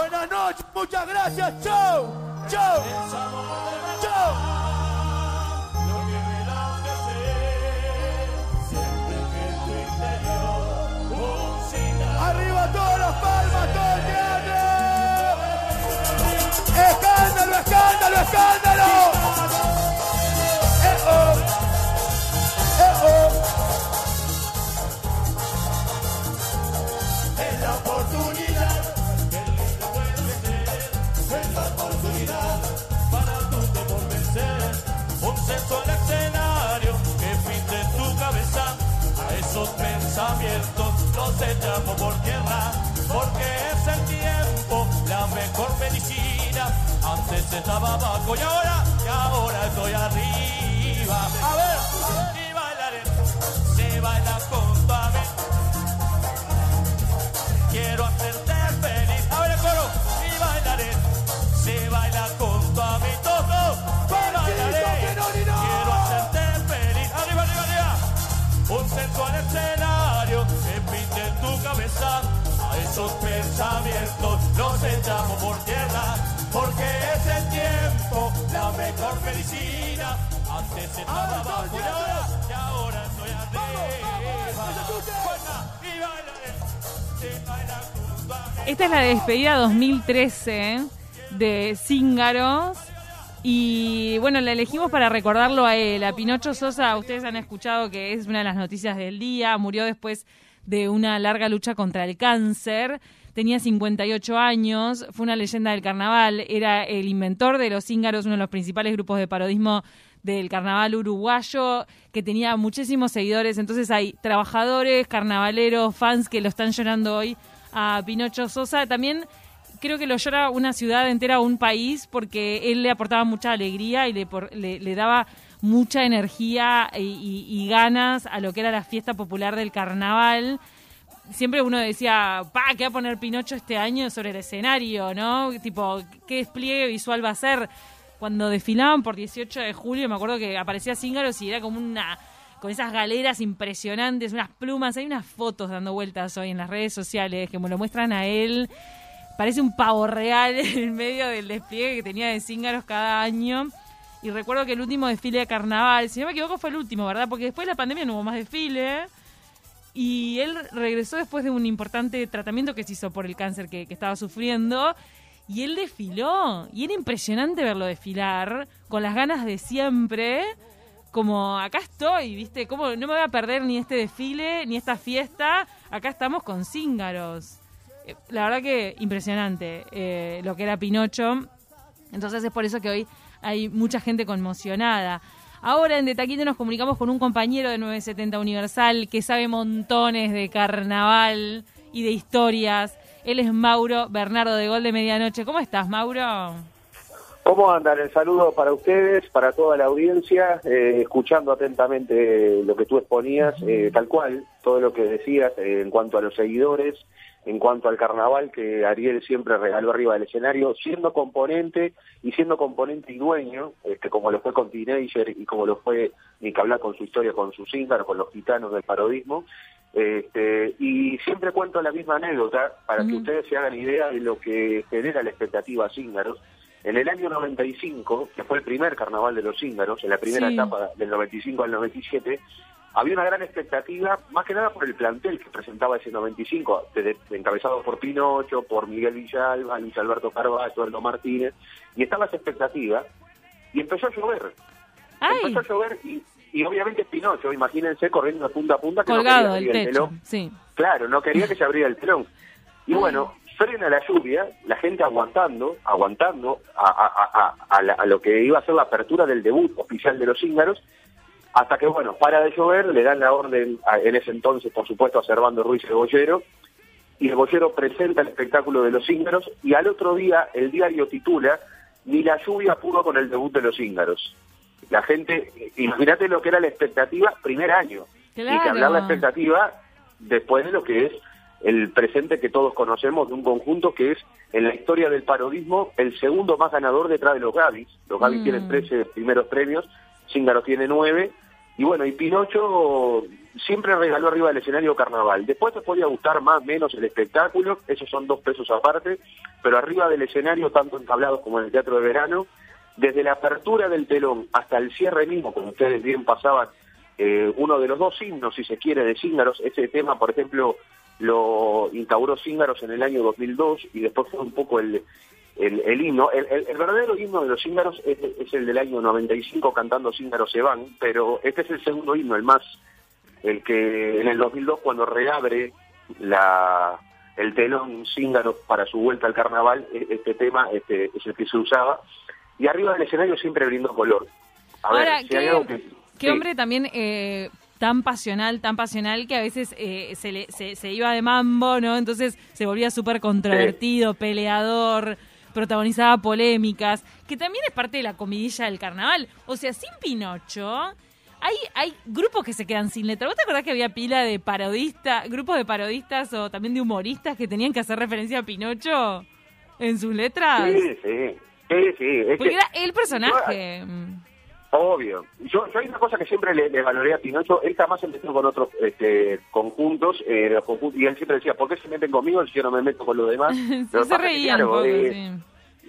Buenas noches, muchas gracias. Chau, chau, chau. Arriba todas las palmas, todo el teatro. Escándalo, escándalo, escándalo. Los echamos por tierra, porque es el tiempo la mejor medicina. Antes estaba abajo y ahora, y ahora estoy arriba. A ver, y bailaré, se baila junto A esos pensamientos los echamos por tierra. Porque es el tiempo la mejor medicina. Antes estaba abajo y ahora, y ahora estoy arriba. Y. Se baila. Esta es la despedida 2013 de Cíngaros. Y bueno, la elegimos para recordarlo a él. A Pinocho Sosa, ustedes han escuchado que es una de las noticias del día. Murió después de una larga lucha contra el cáncer. Tenía 58 años, fue una leyenda del carnaval, era el inventor de los cíngaros, uno de los principales grupos de parodismo del carnaval uruguayo, que tenía muchísimos seguidores. Entonces hay trabajadores, carnavaleros, fans que lo están llorando hoy a Pinocho Sosa. También creo que lo llora una ciudad entera, un país, porque él le aportaba mucha alegría y le, por- le, le daba mucha energía y, ganas a lo que era la fiesta popular del carnaval. Siempre uno decía, pa, ¿qué va a poner Pinocho este año sobre el escenario, no? Tipo, ¿qué despliegue visual va a ser? Cuando desfilaban por 18 de julio, me acuerdo que aparecía Cíngaros y era como una con esas galeras impresionantes, unas plumas, hay unas fotos dando vueltas hoy en las redes sociales que me lo muestran a él parece un pavo real en medio del despliegue que tenía de cíngaros cada año. Y recuerdo que el último desfile de carnaval, si no me equivoco, fue el último, ¿verdad? Porque después de la pandemia no hubo más desfile. Y él regresó después de un importante tratamiento que se hizo por el cáncer que, estaba sufriendo. Y él desfiló. Y era impresionante verlo desfilar con las ganas de siempre. Como acá estoy, ¿viste? Como no me voy a perder ni este desfile, ni esta fiesta. Acá estamos con cíngaros. Eh, La verdad que impresionante eh, lo que era Pinocho. Entonces es por eso que hoy hay mucha gente conmocionada. Ahora en De Taquito nos comunicamos con un compañero de 970 Universal que sabe montones de carnaval y de historias. Él es Mauro Bernardo de Gol de Medianoche. ¿Cómo estás, Mauro? ¿Cómo andan? El saludo para ustedes, para toda la audiencia, eh, escuchando atentamente lo que tú exponías, eh, tal cual, todo lo que decías eh, en cuanto a los seguidores, en cuanto al carnaval que Ariel siempre regaló arriba del escenario, siendo componente y siendo componente y dueño, este, como lo fue con Teenager y como lo fue ni que hablar con su historia con sus íngaros, con los gitanos del parodismo. Este, y siempre cuento la misma anécdota para que ustedes se hagan idea de lo que genera la expectativa Cíngaros. En el año 95, que fue el primer carnaval de los Cíngaros, en la primera Sí. etapa del 95 al 97, había una gran expectativa, más que nada por el plantel que presentaba ese 95, desde- encabezado por Pinocho, por Miguel Villalba, Luis Alberto Carvalho, Eduardo Martínez, y estaba esa expectativa, y empezó a llover. ¡Ay! Empezó a llover y, y obviamente Pinocho, imagínense, corriendo de punta a punta, que no Colgado quería del abrir el techo. telón. Sí. Claro, no quería que se abriera el telón. Y bueno, frena la lluvia, la gente aguantando, aguantando a, a- a- a- a la- a lo que iba a ser la apertura del debut oficial de los Íngaros, hasta que, bueno, para de llover, le dan la orden, a- en ese entonces, por supuesto, a Servando Ruiz el Bollero, y el Bollero presenta el espectáculo de los Íngaros, y al otro día el diario titula, ni la lluvia pudo con el debut de los Íngaros. La gente, imagínate lo que era la expectativa primer año, y que hablar la expectativa después de lo que es el presente que todos conocemos de un conjunto que es en la historia del parodismo el segundo más ganador detrás de los Gavis. Los Gavis Mm. tienen 13 primeros premios, Cíngaro tiene 9 Y bueno, y Pinocho siempre regaló arriba del escenario carnaval. Después te podía gustar más menos el espectáculo, esos son dos pesos aparte, pero arriba del escenario, tanto en tablados como en el teatro de verano, desde la apertura del telón hasta el cierre mismo, como ustedes bien pasaban, eh, uno de los dos himnos, si se quiere, de Cíngaros, ese tema, por ejemplo, lo instauró Cíngaros en el año 2002 y después fue un poco el, el, himno. El, verdadero himno de los Cíngaros es, es, el del año 95 cantando Cíngaros se van, pero este es el segundo himno, el más, el que en el 2002 cuando reabre la el telón Cíngaros para su vuelta al carnaval, e, este tema este, es el que se usaba y arriba del escenario siempre brindó color. Ahora, ¿qué, hombre también eh, tan pasional, tan pasional que a veces eh, se, le, se, iba de mambo, ¿no? Entonces se volvía súper controvertido, peleador, protagonizaba polémicas, que también es parte de la comidilla del carnaval. O sea, sin Pinocho, hay, hay grupos que se quedan sin letra. ¿Vos te acordás que había pila de parodistas, grupos de parodistas o también de humoristas que tenían que hacer referencia a Pinocho en sus letras? Sí, sí. Sí, sí. Porque era el personaje. Obvio. Yo, yo hay una cosa que siempre le, valoré a Pinocho. Él jamás metió con otros este, conjuntos, eh, Y él siempre decía, ¿por qué se meten conmigo si yo no me meto con los demás? se reían eh,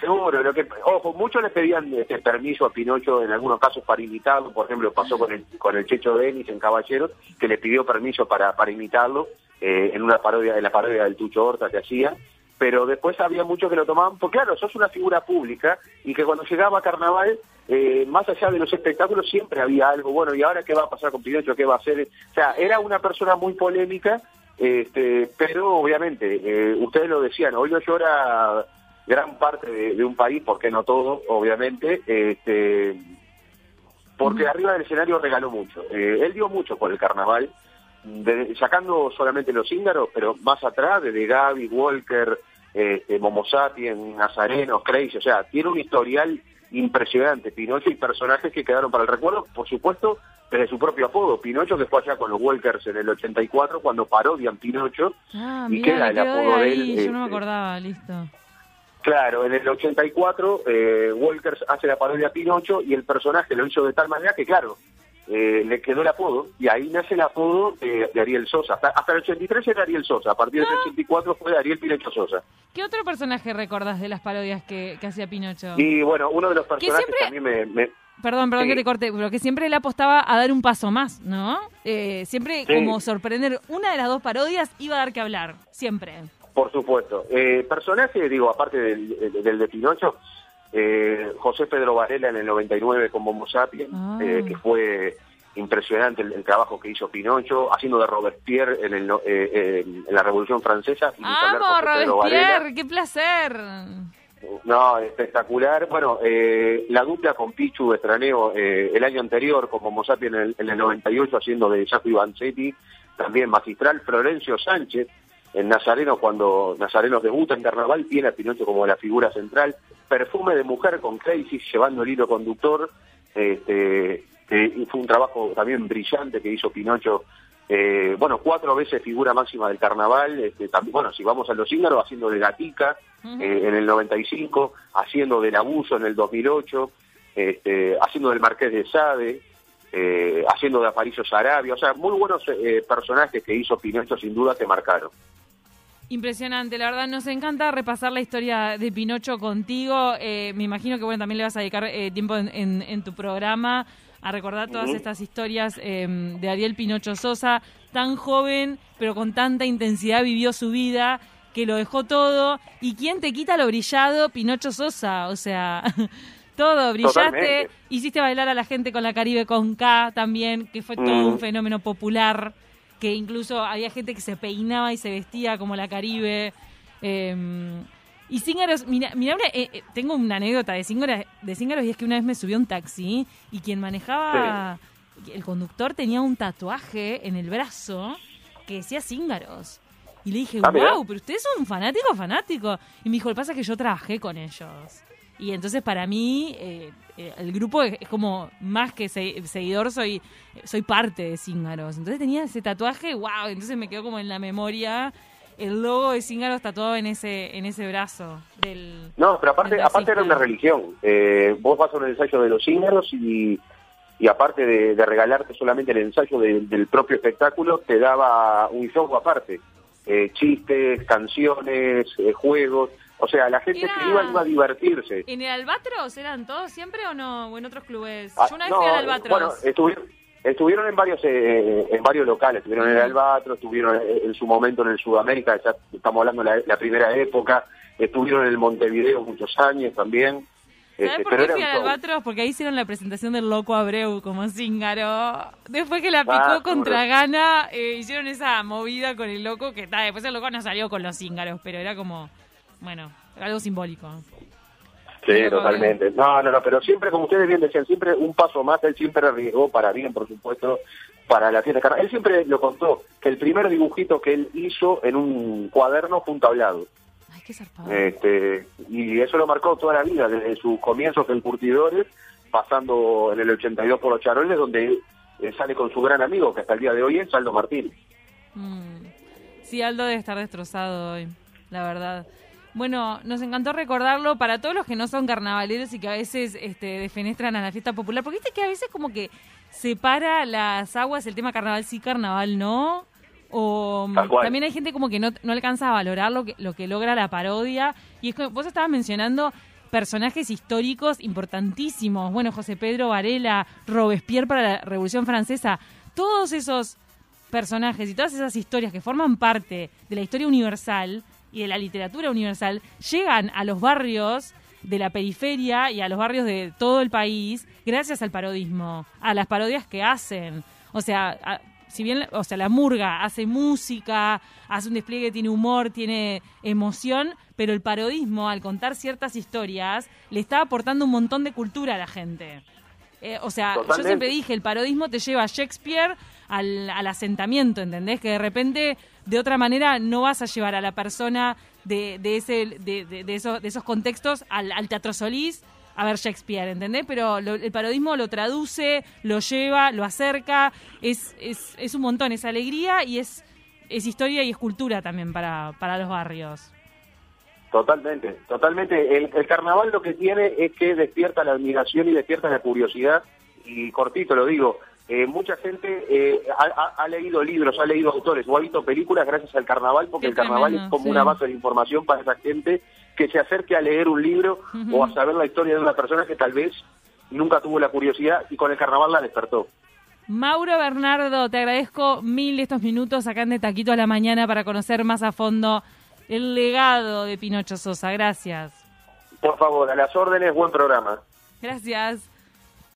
Seguro, lo que, ojo, muchos le pedían este, permiso a Pinocho en algunos casos para imitarlo, por ejemplo pasó con el, con el Checho Denis en Caballeros, que le pidió permiso para, para imitarlo eh, en una parodia, en la parodia del Tucho Horta que hacía, pero después había muchos que lo tomaban, porque claro, sos una figura pública y que cuando llegaba Carnaval, eh, más allá de los espectáculos, siempre había algo, bueno, ¿y ahora qué va a pasar con Pinocho? ¿Qué va a hacer? O sea, era una persona muy polémica, este, pero obviamente, eh, ustedes lo decían, hoy no llora gran parte de, un país, porque no todo, obviamente, este, porque arriba del escenario regaló mucho. Eh, él dio mucho por el carnaval, sacando solamente los íngaros, pero más atrás, de Gaby, Walker, este, Momo Sapiens, Nazarenos, Crazy, o sea, tiene un historial impresionante, Pinocho y personajes que quedaron para el recuerdo, por supuesto, desde su propio apodo, Pinocho que fue allá con los Walkers en el 84 cuando parodian Pinocho ah, y queda el apodo de, él. Yo no me este, acordaba, listo. Claro, en el 84 eh, Walkers hace la parodia Pinocho y el personaje lo hizo de tal manera que, claro, eh, le quedó el apodo y ahí nace el apodo de, Ariel Sosa. Hasta, el 83 era Ariel Sosa, a partir del 84 fue Ariel Pinocho Sosa. ¿Qué otro personaje recordás de las parodias que, hacía Pinocho? Y bueno, uno de los personajes que, a mí me... Perdón, perdón que te corte, pero que siempre le apostaba a dar un paso más, ¿no? Eh, siempre como sorprender, una de las dos parodias iba a dar que hablar, siempre. Por supuesto. Eh, personaje, digo, aparte del, del de Pinocho, eh, José Pedro Varela en el 99 con Momo Sapiens, ah. eh, que fue impresionante el, trabajo que hizo Pinocho, haciendo de Robespierre en, el, eh, en la Revolución Francesa. ¡Vamos, Robespierre! ¡Qué placer! No, espectacular. Bueno, la dupla con Pichu Estraneo el año anterior con Momo Sapiens en el, en el 98 haciendo de Jaco Ivanzetti, también magistral. Florencio Sánchez en Nazareno, cuando Nazareno debuta en Carnaval, tiene a Pinocho como la figura central. Perfume de mujer con Crisis llevando el hilo conductor. Este, y fue un trabajo también brillante que hizo Pinocho. Eh, bueno, cuatro veces figura máxima del carnaval. Este, también, bueno, si vamos a los Íngaros, haciendo de Gatica eh, en el 95, haciendo del Abuso en el 2008, este, haciendo del Marqués de Sade. Eh, haciendo de Aparicio Sarabia, o sea, muy buenos personajes que hizo Pinocho sin duda que marcaron. Impresionante, la verdad nos encanta repasar la historia de Pinocho contigo. Eh, me imagino que bueno también le vas a dedicar eh, tiempo en, tu programa a recordar todas estas historias em, de Ariel Pinocho Sosa, tan joven pero con tanta intensidad vivió su vida que lo dejó todo. ¿Y quién te quita lo brillado? Pinocho Sosa, o sea, todo, brillaste, hiciste bailar a la gente con la Caribe con K también, que fue todo un fenómeno popular que incluso había gente que se peinaba y se vestía como la Caribe. Em, y Cíngaros, mira, mira eh, eh, tengo una anécdota de Cíngaros, de y es que una vez me subió un taxi y quien manejaba, el conductor tenía un tatuaje en el brazo que decía Cíngaros. Y le dije, wow, ah, pero usted es un fanático, fanático. Y me dijo, el pasa es que yo trabajé con ellos. Y entonces para mí eh, eh, el grupo es, como más que seguidor, soy, soy parte de Cíngaros. Entonces tenía ese tatuaje, wow, entonces me quedó como en la memoria el logo de Cíngaros tatuado en ese en ese brazo del No, pero aparte aparte era una religión. Eh, vos vas a un ensayo de los Cíngaros y, y aparte de, de regalarte solamente el ensayo de- del propio espectáculo, te daba un show aparte. Eh, chistes, canciones, eh, juegos. O sea, la gente Era- que iba iba a divertirse. ¿En el Albatros eran todos siempre o no? ¿O en otros clubes? Ah, Yo una vez no, fui al Albatros. Bueno, estuvieron, estuvieron en varios eh, en varios locales. Estuvieron en el. Albatros, estuvieron en, en su momento en el Sudamérica, ya estamos hablando de la, la primera época. Estuvieron en el Montevideo muchos años también. ¿Sabes Este, por qué fui al. Albatros? Porque ahí hicieron la presentación del Loco Abreu como Zíngaro. Después que la picó Ah, contra seguro. Gana, eh, hicieron esa movida con el Loco, que está después el Loco no salió con los Zíngaros, pero era como, bueno, algo simbólico. Sí, totalmente. No, no, no, pero siempre, como ustedes bien decían, siempre un paso más, él siempre arriesgó para bien, por supuesto, para la fiesta de carnaval. Él siempre lo contó, que el primer dibujito que él hizo en un cuaderno fue un tablado. Ay, qué zarpado. Este, y eso lo marcó toda la vida, desde sus comienzos en Curtidores, pasando en el 82 por los Charoles, donde eh, sale con su gran amigo, que hasta el día de hoy es Aldo Martín. Mm. Sí, Aldo debe estar destrozado hoy, la verdad. Bueno, nos encantó recordarlo para todos los que no son carnavaleros y que a veces este, defenestran a la fiesta popular, porque viste que a veces como que separa las aguas el tema carnaval sí, carnaval no. O mm, también hay gente como que no, no alcanza a valorar lo que, lo que logra la parodia. Y es que vos estabas mencionando personajes históricos importantísimos. Bueno, José Pedro Varela, Robespierre para la Revolución Francesa. Todos esos personajes y todas esas historias que forman parte de la historia universal y de la literatura universal llegan a los barrios de la periferia y a los barrios de todo el país gracias al parodismo, a las parodias que hacen. O sea, a- si bien, o sea, la murga hace música, hace un despliegue, tiene humor, tiene emoción, pero el parodismo, al contar ciertas historias, le está aportando un montón de cultura a la gente. Eh, o sea, yo siempre dije, el parodismo te lleva a Shakespeare al, al asentamiento, ¿entendés? Que de repente, de otra manera, no vas a llevar a la persona de, de ese, de, de- de esos, de esos contextos al, al Teatro Solís a ver Shakespeare, ¿entendés? Pero lo- el parodismo lo traduce, lo lleva, lo acerca, es, es, es un montón, es alegría y es, es historia y es cultura también para, para los barrios. Totalmente, totalmente. El, el carnaval lo que tiene es que despierta la admiración y despierta la curiosidad. Y cortito lo digo, eh, mucha gente eh, ha, leído libros, ha leído autores o ha visto películas gracias al carnaval, porque Qué el carnaval tremendo, es como sí. una base de información para esa gente que se acerque a leer un libro o a saber la historia de una persona que tal vez nunca tuvo la curiosidad y con el carnaval la despertó. Mauro Bernardo, te agradezco mil estos minutos acá en De Taquito a la Mañana para conocer más a fondo el legado de Pinocho Sosa. Gracias. Por favor, a las órdenes, buen programa. Gracias.